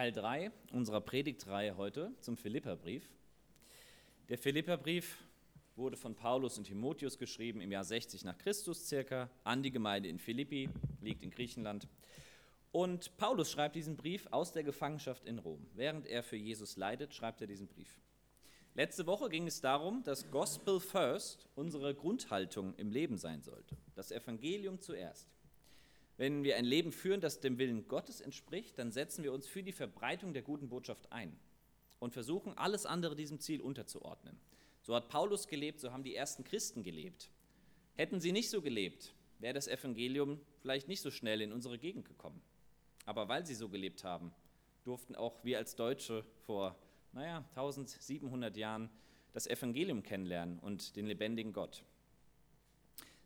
Teil 3 unserer Predigtreihe heute zum Philipperbrief. Der Philipperbrief wurde von Paulus und Timotheus geschrieben im Jahr 60 nach Christus circa an die Gemeinde in Philippi, liegt in Griechenland. Und Paulus schreibt diesen Brief aus der Gefangenschaft in Rom. Während er für Jesus leidet, schreibt er diesen Brief. Letzte Woche ging es darum, dass Gospel First unsere Grundhaltung im Leben sein sollte. Das Evangelium zuerst. Wenn wir ein Leben führen, das dem Willen Gottes entspricht, dann setzen wir uns für die Verbreitung der guten Botschaft ein und versuchen, alles andere diesem Ziel unterzuordnen. So hat Paulus gelebt, so haben die ersten Christen gelebt. Hätten sie nicht so gelebt, wäre das Evangelium vielleicht nicht so schnell in unsere Gegend gekommen. Aber weil sie so gelebt haben, durften auch wir als Deutsche vor, naja, 1700 Jahren das Evangelium kennenlernen und den lebendigen Gott.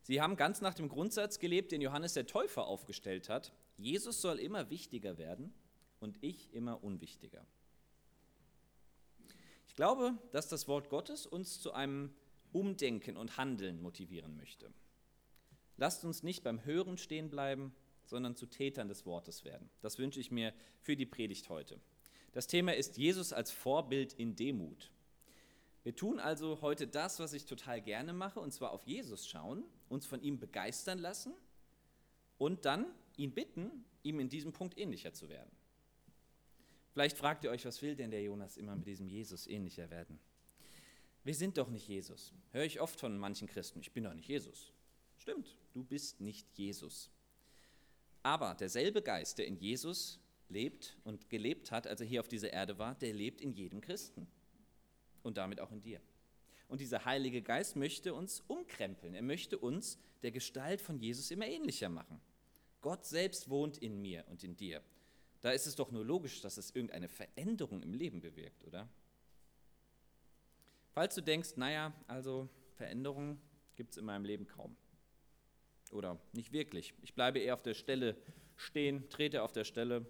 Sie haben ganz nach dem Grundsatz gelebt, den Johannes der Täufer aufgestellt hat. Jesus soll immer wichtiger werden und ich immer unwichtiger. Ich glaube, dass das Wort Gottes uns zu einem Umdenken und Handeln motivieren möchte. Lasst uns nicht beim Hören stehen bleiben, sondern zu Tätern des Wortes werden. Das wünsche ich mir für die Predigt heute. Das Thema ist Jesus als Vorbild in Demut. Wir tun also heute das, was ich total gerne mache, und zwar auf Jesus schauen, uns von ihm begeistern lassen und dann ihn bitten, ihm in diesem Punkt ähnlicher zu werden. Vielleicht fragt ihr euch, was will denn der Jonas immer mit diesem Jesus ähnlicher werden? Wir sind doch nicht Jesus. Höre ich oft von manchen Christen, ich bin doch nicht Jesus. Stimmt, du bist nicht Jesus. Aber derselbe Geist, der in Jesus lebt und gelebt hat, als er hier auf dieser Erde war, der lebt in jedem Christen und damit auch in dir. Und dieser Heilige Geist möchte uns umkrempeln. Er möchte uns der Gestalt von Jesus immer ähnlicher machen. Gott selbst wohnt in mir und in dir. Da ist es doch nur logisch, dass es irgendeine Veränderung im Leben bewirkt, oder? Falls du denkst, naja, also Veränderungen gibt es in meinem Leben kaum. Oder nicht wirklich. Ich bleibe eher auf der Stelle stehen, trete auf der Stelle.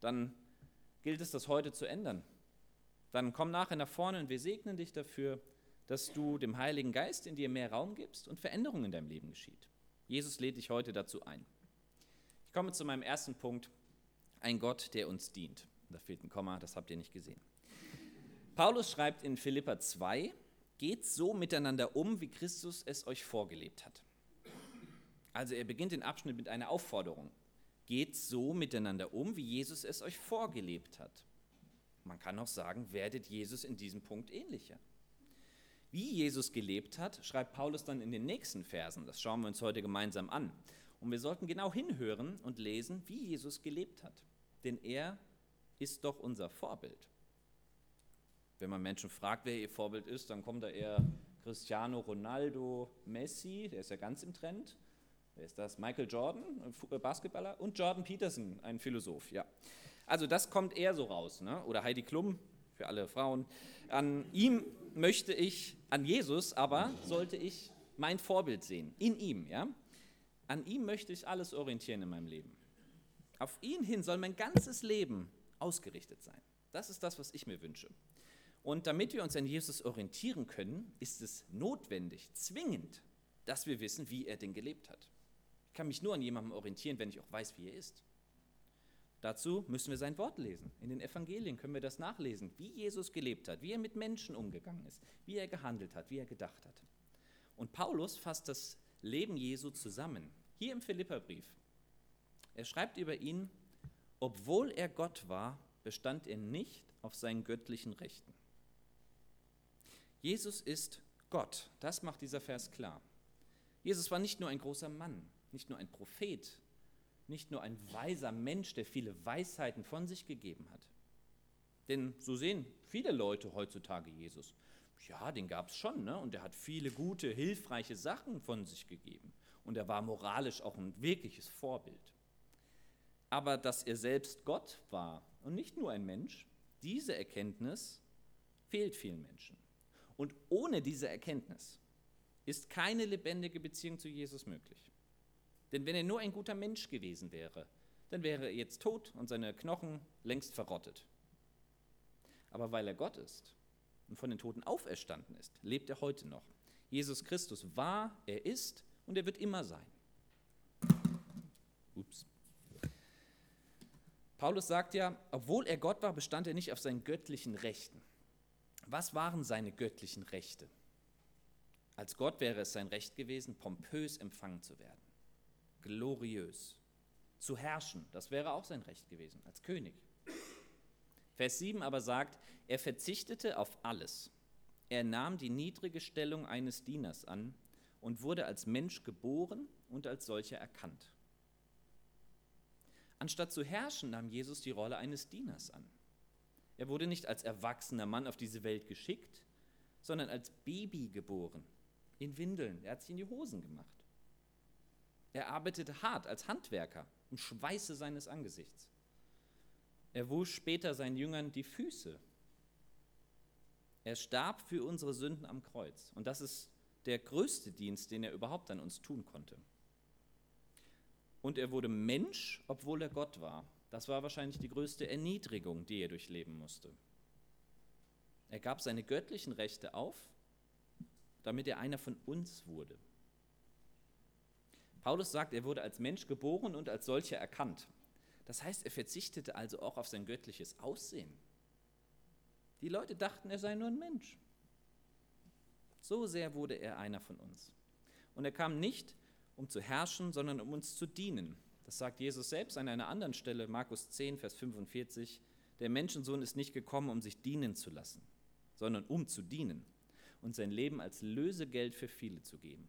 Dann gilt es, das heute zu ändern. Dann komm nachher nach vorne und wir segnen dich dafür, dass du dem Heiligen Geist in dir mehr Raum gibst und Veränderungen in deinem Leben geschieht. Jesus lädt dich heute dazu ein. Ich komme zu meinem ersten Punkt, ein Gott, der uns dient. Da fehlt ein Komma, das habt ihr nicht gesehen. Paulus schreibt in Philippa 2, geht so miteinander um, wie Christus es euch vorgelebt hat. Also er beginnt den Abschnitt mit einer Aufforderung. Geht so miteinander um, wie Jesus es euch vorgelebt hat. Man kann auch sagen, werdet Jesus in diesem Punkt ähnlicher. Wie Jesus gelebt hat, schreibt Paulus dann in den nächsten Versen. Das schauen wir uns heute gemeinsam an. Und wir sollten genau hinhören und lesen, wie Jesus gelebt hat. Denn er ist doch unser Vorbild. Wenn man Menschen fragt, wer ihr Vorbild ist, dann kommt da eher Cristiano Ronaldo, Messi, der ist ja ganz im Trend. Wer ist das? Michael Jordan, Basketballer, und Jordan Peterson, ein Philosoph. Ja. Also das kommt eher so raus. Ne? Oder Heidi Klum, für alle Frauen. An ihm möchte ich, an Jesus aber sollte ich mein Vorbild sehen. In ihm, ja. An ihm möchte ich alles orientieren in meinem Leben. Auf ihn hin soll mein ganzes Leben ausgerichtet sein. Das ist das, was ich mir wünsche. Und damit wir uns an Jesus orientieren können, ist es notwendig, zwingend, dass wir wissen, wie er denn gelebt hat. Ich kann mich nur an jemandem orientieren, wenn ich auch weiß, wie er ist. Dazu müssen wir sein Wort lesen. In den Evangelien können wir das nachlesen, wie Jesus gelebt hat, wie er mit Menschen umgegangen ist, wie er gehandelt hat, wie er gedacht hat. Und Paulus fasst das Leben Jesu zusammen, hier im Philipperbrief. Er schreibt über ihn, obwohl er Gott war, bestand er nicht auf seinen göttlichen Rechten. Jesus ist Gott, das macht dieser Vers klar. Jesus war nicht nur ein großer Mann, nicht nur ein Prophet, nicht nur ein weiser Mensch, der viele Weisheiten von sich gegeben hat. Denn so sehen viele Leute heutzutage Jesus. Ja, den gab es schon, ne? und er hat viele gute, hilfreiche Sachen von sich gegeben. Und er war moralisch auch ein wirkliches Vorbild. Aber dass er selbst Gott war und nicht nur ein Mensch, diese Erkenntnis fehlt vielen Menschen. Und ohne diese Erkenntnis ist keine lebendige Beziehung zu Jesus möglich. Denn wenn er nur ein guter Mensch gewesen wäre, dann wäre er jetzt tot und seine Knochen längst verrottet. Aber weil er Gott ist und von den Toten auferstanden ist, lebt er heute noch. Jesus Christus war, er ist und er wird immer sein. Ups. Paulus sagt ja, obwohl er Gott war, bestand er nicht auf seinen göttlichen Rechten. Was waren seine göttlichen Rechte? Als Gott wäre es sein Recht gewesen, pompös empfangen zu werden, gloriös, zu herrschen. Das wäre auch sein Recht gewesen, als König. Vers 7 aber sagt, er verzichtete auf alles. Er nahm die niedrige Stellung eines Dieners an und wurde als Mensch geboren und als solcher erkannt. Anstatt zu herrschen, nahm Jesus die Rolle eines Dieners an. Er wurde nicht als erwachsener Mann auf diese Welt geschickt, sondern als Baby geboren, in Windeln. Er hat sich in die Hosen gemacht. Er arbeitete hart als Handwerker im Schweiße seines Angesichts. Er wusch später seinen Jüngern die Füße. Er starb für unsere Sünden am Kreuz. Und das ist der größte Dienst, den er überhaupt an uns tun konnte. Und er wurde Mensch, obwohl er Gott war. Das war wahrscheinlich die größte Erniedrigung, die er durchleben musste. Er gab seine göttlichen Rechte auf, damit er einer von uns wurde. Paulus sagt, er wurde als Mensch geboren und als solcher erkannt. Das heißt, er verzichtete also auch auf sein göttliches Aussehen. Die Leute dachten, er sei nur ein Mensch. So sehr wurde er einer von uns. Und er kam nicht, um zu herrschen, sondern um uns zu dienen. Das sagt Jesus selbst an einer anderen Stelle, Markus 10, Vers 45. Der Menschensohn ist nicht gekommen, um sich dienen zu lassen, sondern um zu dienen und sein Leben als Lösegeld für viele zu geben.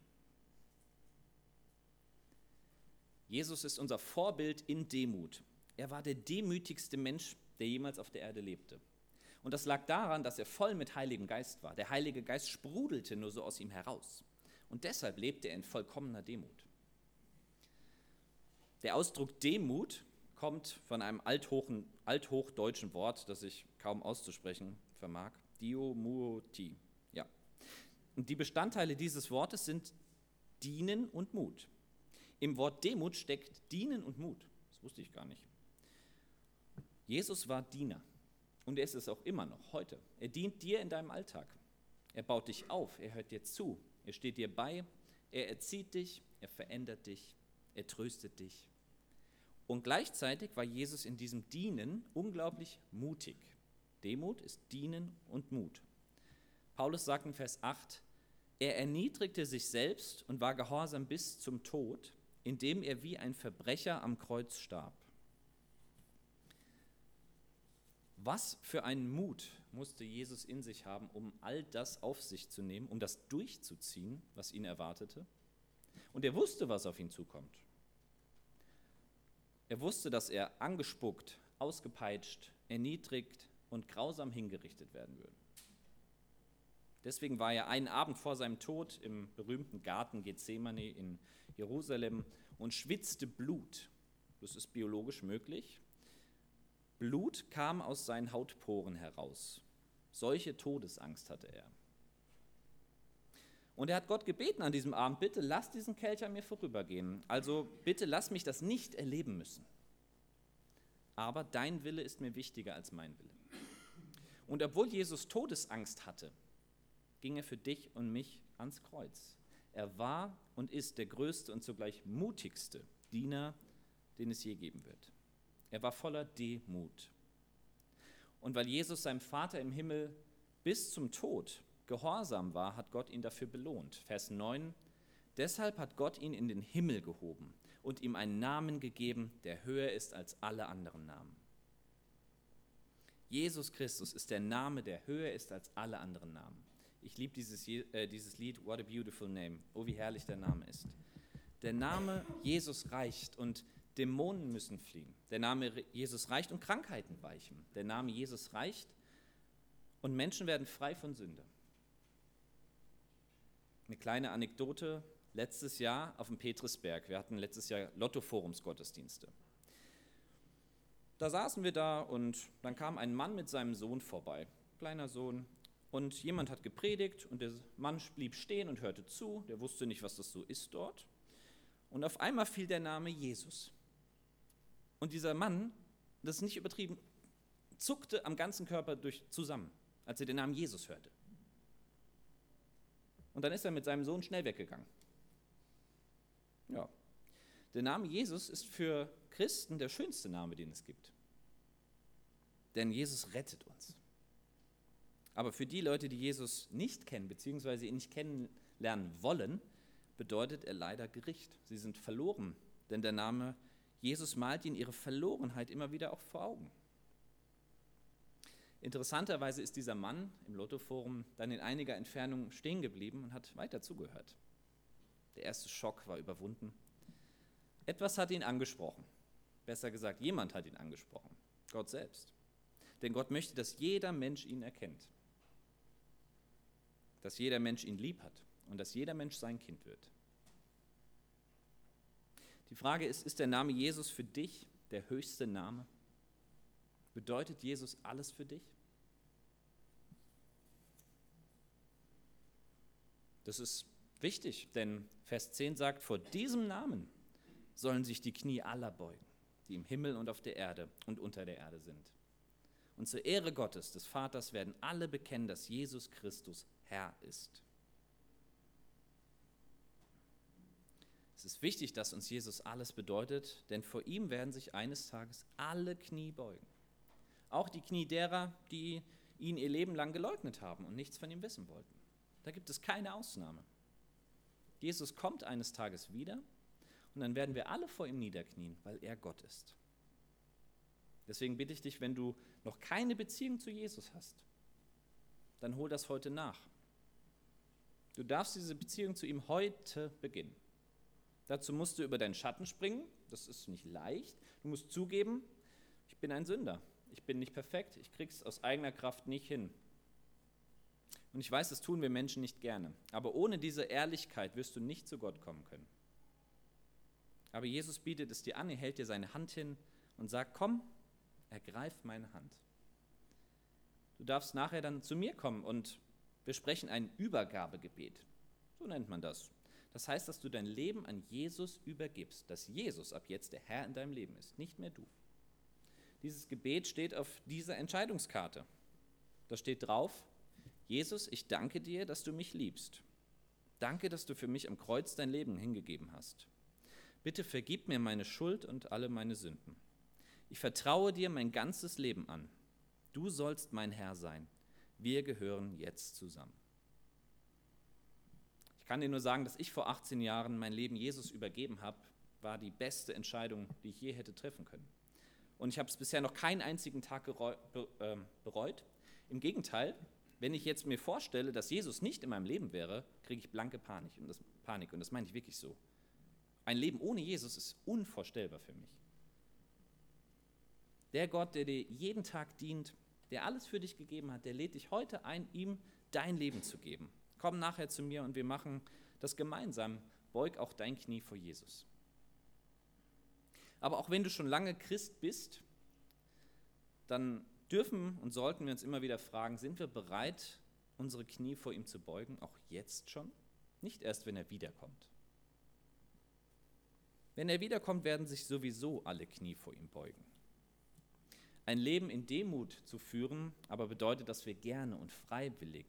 Jesus ist unser Vorbild in Demut. Er war der demütigste Mensch, der jemals auf der Erde lebte. Und das lag daran, dass er voll mit Heiligem Geist war. Der Heilige Geist sprudelte nur so aus ihm heraus. Und deshalb lebte er in vollkommener Demut. Der Ausdruck Demut kommt von einem althochen, althochdeutschen Wort, das ich kaum auszusprechen vermag. Diomuoti. Ja. Und die Bestandteile dieses Wortes sind Dienen und Mut. Im Wort Demut steckt Dienen und Mut. Das wusste ich gar nicht. Jesus war Diener. Und er ist es auch immer noch heute. Er dient dir in deinem Alltag. Er baut dich auf, er hört dir zu, er steht dir bei, er erzieht dich, er verändert dich, er tröstet dich. Und gleichzeitig war Jesus in diesem Dienen unglaublich mutig. Demut ist Dienen und Mut. Paulus sagt in Vers 8, er erniedrigte sich selbst und war gehorsam bis zum Tod, indem er wie ein Verbrecher am Kreuz starb. Was für einen Mut musste Jesus in sich haben, um all das auf sich zu nehmen, um das durchzuziehen, was ihn erwartete? Und er wusste, was auf ihn zukommt. Er wusste, dass er angespuckt, ausgepeitscht, erniedrigt und grausam hingerichtet werden würde. Deswegen war er einen Abend vor seinem Tod im berühmten Garten Gethsemane in Jerusalem und schwitzte Blut. Das ist biologisch möglich. Blut kam aus seinen Hautporen heraus. Solche Todesangst hatte er. Und er hat Gott gebeten an diesem Abend, bitte lass diesen Kelch an mir vorübergehen. Also bitte lass mich das nicht erleben müssen. Aber dein Wille ist mir wichtiger als mein Wille. Und obwohl Jesus Todesangst hatte, ging er für dich und mich ans Kreuz. Er war und ist der größte und zugleich mutigste Diener, den es je geben wird. Er war voller Demut. Und weil Jesus seinem Vater im Himmel bis zum Tod gehorsam war, hat Gott ihn dafür belohnt. Vers 9. Deshalb hat Gott ihn in den Himmel gehoben und ihm einen Namen gegeben, der höher ist als alle anderen Namen. Jesus Christus ist der Name, der höher ist als alle anderen Namen. Ich liebe dieses, äh, dieses Lied, What a Beautiful Name. Oh, wie herrlich der Name ist. Der Name Jesus reicht und Dämonen müssen fliehen. Der Name Jesus reicht und Krankheiten weichen. Der Name Jesus reicht und Menschen werden frei von Sünde. Eine kleine Anekdote. Letztes Jahr auf dem Petrisberg. Wir hatten letztes Jahr Lotto-Forums-Gottesdienste. Da saßen wir da und dann kam ein Mann mit seinem Sohn vorbei. Kleiner Sohn. Und jemand hat gepredigt und der Mann blieb stehen und hörte zu. Der wusste nicht, was das so ist dort. Und auf einmal fiel der Name Jesus. Und dieser Mann, das ist nicht übertrieben, zuckte am ganzen Körper durch zusammen, als er den Namen Jesus hörte. Und dann ist er mit seinem Sohn schnell weggegangen. Ja. Der Name Jesus ist für Christen der schönste Name, den es gibt. denn Jesus rettet uns. Aber für die Leute, die Jesus nicht kennen, beziehungsweise ihn nicht kennenlernen wollen, bedeutet er leider Gericht. Sie sind verloren, denn der Name Jesus malt ihnen ihre Verlorenheit immer wieder auch vor Augen. Interessanterweise ist dieser Mann im Lottoforum dann in einiger Entfernung stehen geblieben und hat weiter zugehört. Der erste Schock war überwunden. Etwas hat ihn angesprochen. Besser gesagt, jemand hat ihn angesprochen. Gott selbst. Denn Gott möchte, dass jeder Mensch ihn erkennt. Dass jeder Mensch ihn lieb hat und dass jeder Mensch sein Kind wird. Die Frage ist, ist der Name Jesus für dich der höchste Name? Bedeutet Jesus alles für dich? Das ist wichtig, denn Vers 10 sagt, vor diesem Namen sollen sich die Knie aller beugen, die im Himmel und auf der Erde und unter der Erde sind. Und zur Ehre Gottes, des Vaters, werden alle bekennen, dass Jesus Christus Herr ist. Es ist wichtig, dass uns Jesus alles bedeutet, denn vor ihm werden sich eines Tages alle Knie beugen. Auch die Knie derer, die ihn ihr Leben lang geleugnet haben und nichts von ihm wissen wollten. Da gibt es keine Ausnahme. Jesus kommt eines Tages wieder und dann werden wir alle vor ihm niederknien, weil er Gott ist. Deswegen bitte ich dich, wenn du noch keine Beziehung zu Jesus hast, dann hol das heute nach. Du darfst diese Beziehung zu ihm heute beginnen. Dazu musst du über deinen Schatten springen, das ist nicht leicht. Du musst zugeben, ich bin ein Sünder. Ich bin nicht perfekt, ich krieg's aus eigener Kraft nicht hin. Und ich weiß, das tun wir Menschen nicht gerne. Aber ohne diese Ehrlichkeit wirst du nicht zu Gott kommen können. Aber Jesus bietet es dir an, er hält dir seine Hand hin und sagt, komm, ergreif meine Hand. Du darfst nachher dann zu mir kommen und wir sprechen ein Übergabegebet. So nennt man das. Das heißt, dass du dein Leben an Jesus übergibst, dass Jesus ab jetzt der Herr in deinem Leben ist, nicht mehr du. Dieses Gebet steht auf dieser Entscheidungskarte. Da steht drauf, Jesus, ich danke dir, dass du mich liebst. Danke, dass du für mich am Kreuz dein Leben hingegeben hast. Bitte vergib mir meine Schuld und alle meine Sünden. Ich vertraue dir mein ganzes Leben an. Du sollst mein Herr sein. Wir gehören jetzt zusammen. Ich kann dir nur sagen, dass ich vor 18 Jahren mein Leben Jesus übergeben habe, war die beste Entscheidung, die ich je hätte treffen können. Und ich habe es bisher noch keinen einzigen Tag ähm, bereut. Im Gegenteil, wenn ich jetzt mir vorstelle, dass Jesus nicht in meinem Leben wäre, kriege ich blanke Panik und, das, Panik. und das meine ich wirklich so. Ein Leben ohne Jesus ist unvorstellbar für mich. Der Gott, der dir jeden Tag dient, der alles für dich gegeben hat, der lädt dich heute ein, ihm dein Leben zu geben. Komm nachher zu mir und wir machen das gemeinsam. Beug auch dein Knie vor Jesus. Aber auch wenn du schon lange Christ bist, dann dürfen und sollten wir uns immer wieder fragen, sind wir bereit, unsere Knie vor ihm zu beugen, auch jetzt schon? Nicht erst, wenn er wiederkommt. Wenn er wiederkommt, werden sich sowieso alle Knie vor ihm beugen. Ein Leben in Demut zu führen, aber bedeutet, dass wir gerne und freiwillig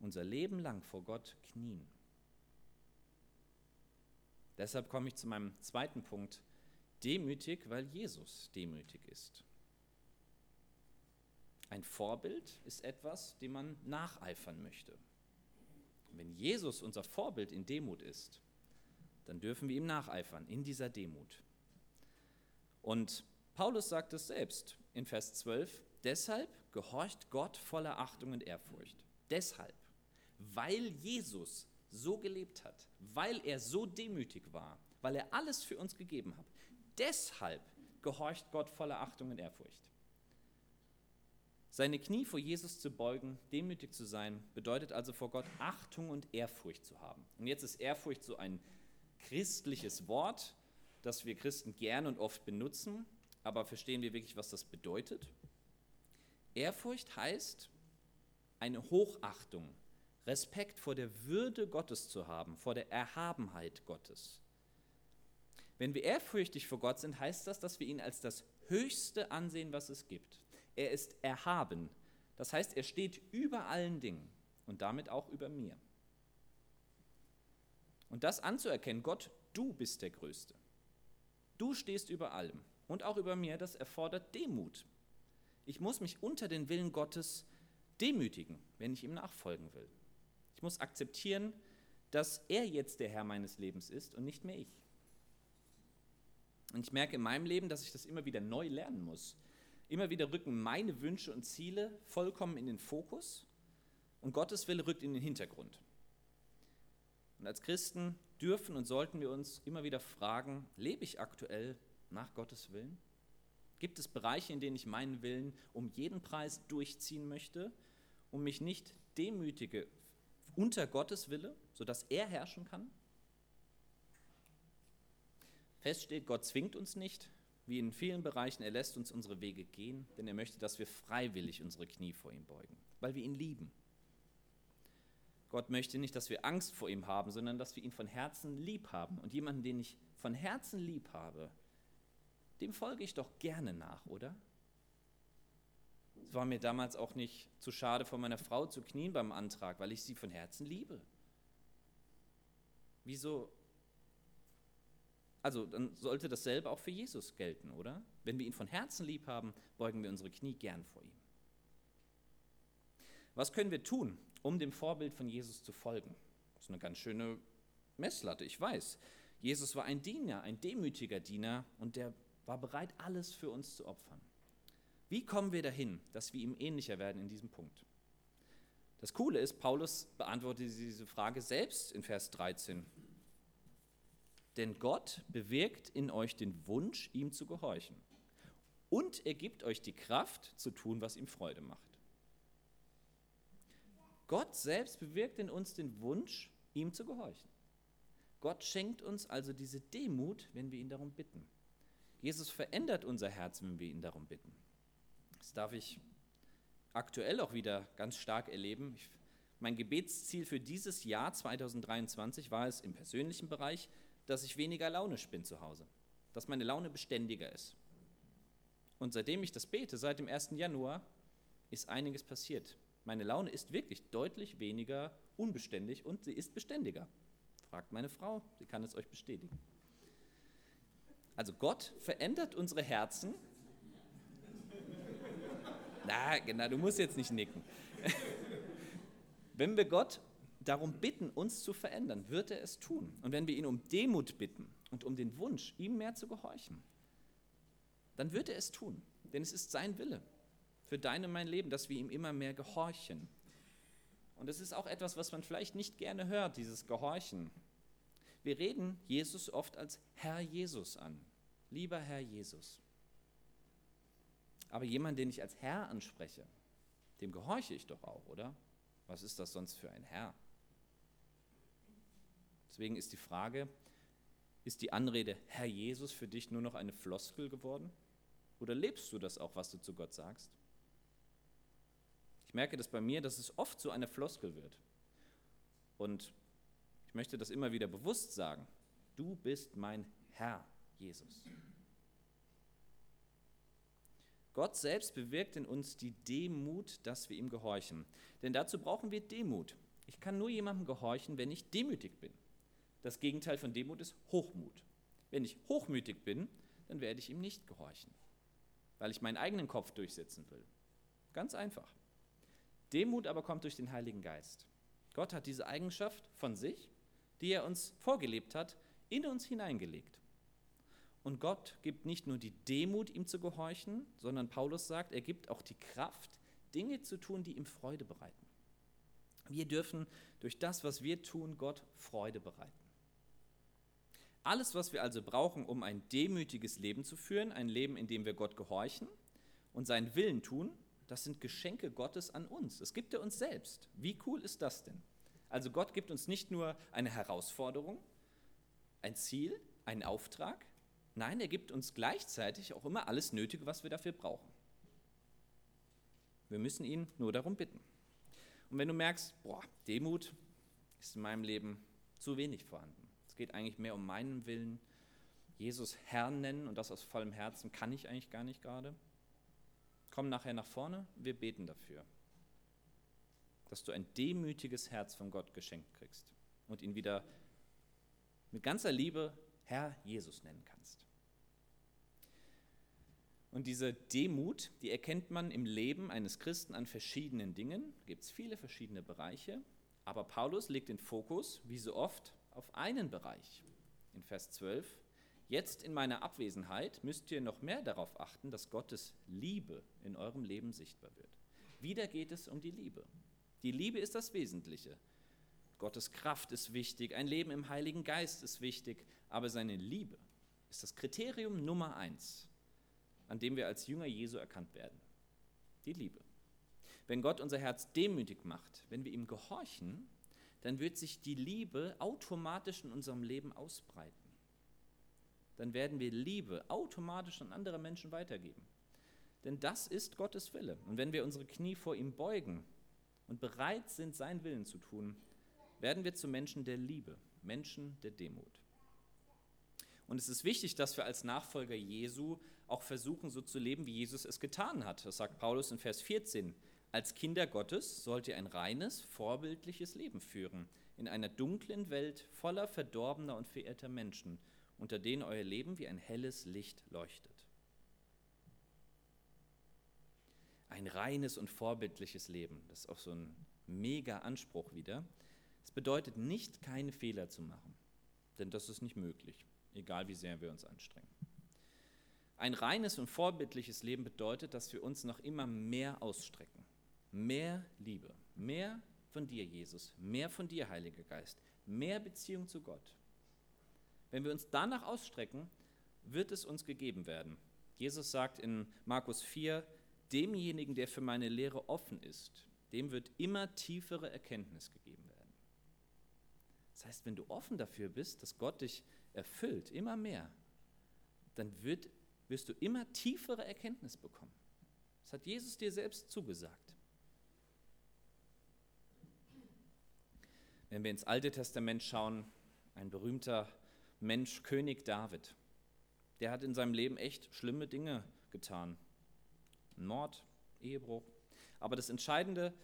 unser Leben lang vor Gott knien. Deshalb komme ich zu meinem zweiten Punkt. Demütig, weil Jesus demütig ist. Ein Vorbild ist etwas, dem man nacheifern möchte. Wenn Jesus unser Vorbild in Demut ist, dann dürfen wir ihm nacheifern in dieser Demut. Und Paulus sagt es selbst in Vers 12, deshalb gehorcht Gott voller Achtung und Ehrfurcht. Deshalb, weil Jesus so gelebt hat, weil er so demütig war, weil er alles für uns gegeben hat. Deshalb gehorcht Gott voller Achtung und Ehrfurcht. Seine Knie vor Jesus zu beugen, demütig zu sein, bedeutet also vor Gott Achtung und Ehrfurcht zu haben. Und jetzt ist Ehrfurcht so ein christliches Wort, das wir Christen gern und oft benutzen, aber verstehen wir wirklich, was das bedeutet? Ehrfurcht heißt eine Hochachtung, Respekt vor der Würde Gottes zu haben, vor der Erhabenheit Gottes. Wenn wir ehrfürchtig vor Gott sind, heißt das, dass wir ihn als das Höchste ansehen, was es gibt. Er ist erhaben. Das heißt, er steht über allen Dingen und damit auch über mir. Und das anzuerkennen, Gott, du bist der Größte. Du stehst über allem und auch über mir, das erfordert Demut. Ich muss mich unter den Willen Gottes demütigen, wenn ich ihm nachfolgen will. Ich muss akzeptieren, dass er jetzt der Herr meines Lebens ist und nicht mehr ich. Und ich merke in meinem Leben, dass ich das immer wieder neu lernen muss. Immer wieder rücken meine Wünsche und Ziele vollkommen in den Fokus und Gottes Wille rückt in den Hintergrund. Und als Christen dürfen und sollten wir uns immer wieder fragen, lebe ich aktuell nach Gottes Willen? Gibt es Bereiche, in denen ich meinen Willen um jeden Preis durchziehen möchte und mich nicht demütige unter Gottes Wille, sodass er herrschen kann? Fest steht, Gott zwingt uns nicht, wie in vielen Bereichen, er lässt uns unsere Wege gehen, denn er möchte, dass wir freiwillig unsere Knie vor ihm beugen, weil wir ihn lieben. Gott möchte nicht, dass wir Angst vor ihm haben, sondern dass wir ihn von Herzen lieb haben. Und jemanden, den ich von Herzen lieb habe, dem folge ich doch gerne nach, oder? Es war mir damals auch nicht zu schade, vor meiner Frau zu knien beim Antrag, weil ich sie von Herzen liebe. Wieso? Also dann sollte dasselbe auch für Jesus gelten, oder? Wenn wir ihn von Herzen lieb haben, beugen wir unsere Knie gern vor ihm. Was können wir tun, um dem Vorbild von Jesus zu folgen. Das ist eine ganz schöne Messlatte, ich weiß. Jesus war ein Diener, ein demütiger Diener und der war bereit, alles für uns zu opfern. Wie kommen wir dahin, dass wir ihm ähnlicher werden in diesem Punkt? Das Coole ist, Paulus beantwortet diese Frage selbst in Vers 13. Denn Gott bewirkt in euch den Wunsch, ihm zu gehorchen. Und er gibt euch die Kraft zu tun, was ihm Freude macht. Gott selbst bewirkt in uns den Wunsch, ihm zu gehorchen. Gott schenkt uns also diese Demut, wenn wir ihn darum bitten. Jesus verändert unser Herz, wenn wir ihn darum bitten. Das darf ich aktuell auch wieder ganz stark erleben. Ich, mein Gebetsziel für dieses Jahr 2023 war es im persönlichen Bereich, dass ich weniger launisch bin zu Hause, dass meine Laune beständiger ist. Und seitdem ich das bete, seit dem 1. Januar, ist einiges passiert. Meine Laune ist wirklich deutlich weniger unbeständig und sie ist beständiger. Fragt meine Frau, sie kann es euch bestätigen. Also Gott verändert unsere Herzen. Na, genau, du musst jetzt nicht nicken. Wenn wir Gott darum bitten, uns zu verändern, wird er es tun. Und wenn wir ihn um Demut bitten und um den Wunsch, ihm mehr zu gehorchen, dann wird er es tun. Denn es ist sein Wille für dein und mein Leben, dass wir ihm immer mehr gehorchen. Und es ist auch etwas, was man vielleicht nicht gerne hört, dieses Gehorchen. Wir reden Jesus oft als Herr Jesus an. Lieber Herr Jesus. Aber jemand, den ich als Herr anspreche, dem gehorche ich doch auch, oder? Was ist das sonst für ein Herr? Deswegen ist die Frage, ist die Anrede Herr Jesus für dich nur noch eine Floskel geworden? Oder lebst du das auch, was du zu Gott sagst? Ich merke das bei mir, dass es oft so eine Floskel wird. Und ich möchte das immer wieder bewusst sagen. Du bist mein Herr, Jesus. Gott selbst bewirkt in uns die Demut, dass wir ihm gehorchen. Denn dazu brauchen wir Demut. Ich kann nur jemandem gehorchen, wenn ich demütig bin. Das Gegenteil von Demut ist Hochmut. Wenn ich hochmütig bin, dann werde ich ihm nicht gehorchen, weil ich meinen eigenen Kopf durchsetzen will. Ganz einfach. Demut aber kommt durch den Heiligen Geist. Gott hat diese Eigenschaft von sich, die er uns vorgelebt hat, in uns hineingelegt. Und Gott gibt nicht nur die Demut, ihm zu gehorchen, sondern Paulus sagt, er gibt auch die Kraft, Dinge zu tun, die ihm Freude bereiten. Wir dürfen durch das, was wir tun, Gott Freude bereiten. Alles, was wir also brauchen, um ein demütiges Leben zu führen, ein Leben, in dem wir Gott gehorchen und seinen Willen tun, das sind Geschenke Gottes an uns. Es gibt er uns selbst. Wie cool ist das denn? Also Gott gibt uns nicht nur eine Herausforderung, ein Ziel, einen Auftrag. Nein, er gibt uns gleichzeitig auch immer alles Nötige, was wir dafür brauchen. Wir müssen ihn nur darum bitten. Und wenn du merkst, boah, Demut ist in meinem Leben zu wenig vorhanden. Es geht eigentlich mehr um meinen Willen. Jesus Herr nennen und das aus vollem Herzen kann ich eigentlich gar nicht gerade Komm nachher nach vorne, wir beten dafür, dass du ein demütiges Herz von Gott geschenkt kriegst und ihn wieder mit ganzer Liebe Herr Jesus nennen kannst. Und diese Demut, die erkennt man im Leben eines Christen an verschiedenen Dingen. Gibt es viele verschiedene Bereiche. Aber Paulus legt den Fokus, wie so oft, auf einen Bereich. In Vers 12. Jetzt in meiner Abwesenheit müsst ihr noch mehr darauf achten, dass Gottes Liebe in eurem Leben sichtbar wird. Wieder geht es um die Liebe. Die Liebe ist das Wesentliche. Gottes Kraft ist wichtig, ein Leben im Heiligen Geist ist wichtig, aber seine Liebe ist das Kriterium Nummer eins an dem wir als Jünger Jesu erkannt werden. Die Liebe. Wenn Gott unser Herz demütig macht, wenn wir ihm gehorchen, dann wird sich die Liebe automatisch in unserem Leben ausbreiten. Dann werden wir Liebe automatisch an andere Menschen weitergeben. Denn das ist Gottes Wille. Und wenn wir unsere Knie vor ihm beugen und bereit sind, seinen Willen zu tun, werden wir zu Menschen der Liebe, Menschen der Demut. Und es ist wichtig, dass wir als Nachfolger Jesu auch versuchen, so zu leben, wie Jesus es getan hat. Das sagt Paulus in Vers 14. Als Kinder Gottes sollt ihr ein reines, vorbildliches Leben führen, in einer dunklen Welt voller verdorbener und verirrter Menschen, unter denen euer Leben wie ein helles Licht leuchtet. Ein reines und vorbildliches Leben, das ist auch so ein mega Anspruch wieder. Es bedeutet nicht, keine Fehler zu machen, denn das ist nicht möglich egal wie sehr wir uns anstrengen. Ein reines und vorbildliches Leben bedeutet, dass wir uns noch immer mehr ausstrecken. Mehr Liebe, mehr von dir, Jesus, mehr von dir, Heiliger Geist, mehr Beziehung zu Gott. Wenn wir uns danach ausstrecken, wird es uns gegeben werden. Jesus sagt in Markus 4, demjenigen, der für meine Lehre offen ist, dem wird immer tiefere Erkenntnis gegeben werden. Das heißt, wenn du offen dafür bist, dass Gott dich erfüllt, immer mehr, dann wird, wirst du immer tiefere Erkenntnis bekommen. Das hat Jesus dir selbst zugesagt. Wenn wir ins Alte Testament schauen, ein berühmter Mensch, König David, der hat in seinem Leben echt schlimme Dinge getan. Mord, Ehebruch. Aber das Entscheidende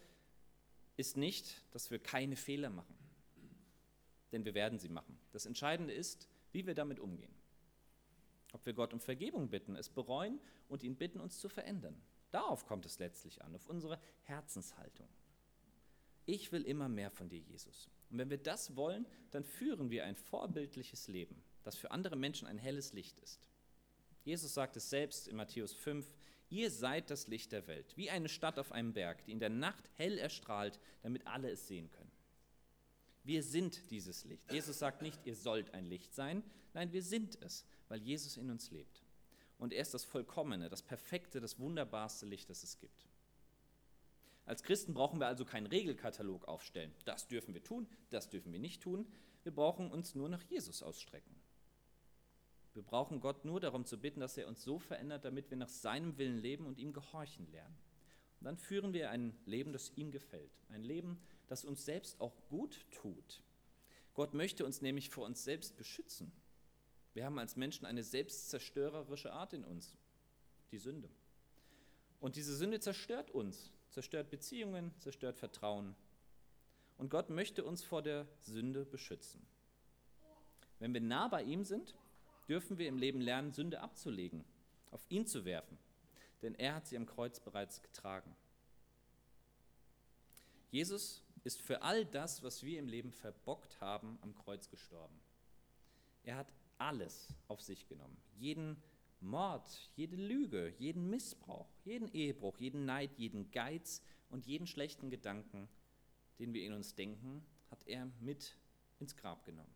ist nicht, dass wir keine Fehler machen, denn wir werden sie machen. Das Entscheidende ist, wie wir damit umgehen. Ob wir Gott um Vergebung bitten, es bereuen und ihn bitten, uns zu verändern. Darauf kommt es letztlich an, auf unsere Herzenshaltung. Ich will immer mehr von dir, Jesus. Und wenn wir das wollen, dann führen wir ein vorbildliches Leben, das für andere Menschen ein helles Licht ist. Jesus sagt es selbst in Matthäus 5, ihr seid das Licht der Welt, wie eine Stadt auf einem Berg, die in der Nacht hell erstrahlt, damit alle es sehen können. Wir sind dieses Licht. Jesus sagt nicht, ihr sollt ein Licht sein. Nein, wir sind es, weil Jesus in uns lebt. Und er ist das vollkommene, das perfekte, das wunderbarste Licht, das es gibt. Als Christen brauchen wir also keinen Regelkatalog aufstellen. Das dürfen wir tun, das dürfen wir nicht tun. Wir brauchen uns nur nach Jesus ausstrecken. Wir brauchen Gott nur darum zu bitten, dass er uns so verändert, damit wir nach seinem Willen leben und ihm gehorchen lernen. Und dann führen wir ein Leben, das ihm gefällt. Ein Leben, das uns selbst auch gut tut. Gott möchte uns nämlich vor uns selbst beschützen. Wir haben als Menschen eine selbstzerstörerische Art in uns, die Sünde. Und diese Sünde zerstört uns, zerstört Beziehungen, zerstört Vertrauen. Und Gott möchte uns vor der Sünde beschützen. Wenn wir nah bei ihm sind, dürfen wir im Leben lernen, Sünde abzulegen, auf ihn zu werfen, denn er hat sie am Kreuz bereits getragen. Jesus ist für all das, was wir im Leben verbockt haben, am Kreuz gestorben. Er hat alles auf sich genommen. Jeden Mord, jede Lüge, jeden Missbrauch, jeden Ehebruch, jeden Neid, jeden Geiz und jeden schlechten Gedanken, den wir in uns denken, hat er mit ins Grab genommen.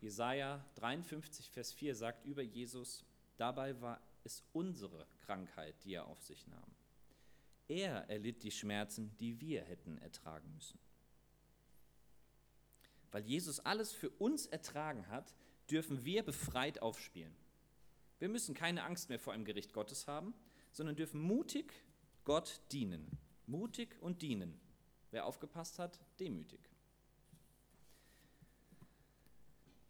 Jesaja 53, Vers 4 sagt über Jesus: Dabei war es unsere Krankheit, die er auf sich nahm. Er erlitt die Schmerzen, die wir hätten ertragen müssen. Weil Jesus alles für uns ertragen hat, dürfen wir befreit aufspielen. Wir müssen keine Angst mehr vor einem Gericht Gottes haben, sondern dürfen mutig Gott dienen. Mutig und dienen. Wer aufgepasst hat, demütig.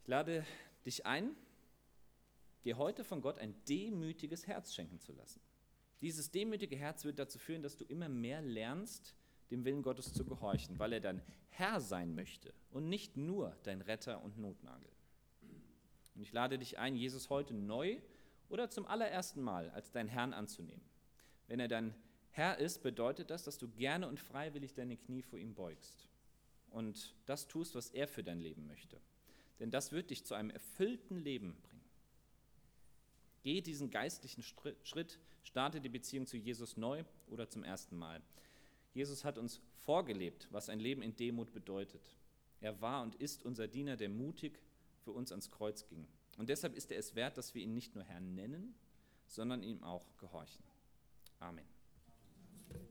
Ich lade dich ein, dir heute von Gott ein demütiges Herz schenken zu lassen. Dieses demütige Herz wird dazu führen, dass du immer mehr lernst, dem Willen Gottes zu gehorchen, weil er dein Herr sein möchte und nicht nur dein Retter und Notnagel. Und ich lade dich ein, Jesus heute neu oder zum allerersten Mal als dein Herrn anzunehmen. Wenn er dein Herr ist, bedeutet das, dass du gerne und freiwillig deine Knie vor ihm beugst und das tust, was er für dein Leben möchte. Denn das wird dich zu einem erfüllten Leben bringen. Geh diesen geistlichen Schritt, starte die Beziehung zu Jesus neu oder zum ersten Mal. Jesus hat uns vorgelebt, was ein Leben in Demut bedeutet. Er war und ist unser Diener, der mutig für uns ans Kreuz ging. Und deshalb ist er es wert, dass wir ihn nicht nur Herrn nennen, sondern ihm auch gehorchen. Amen.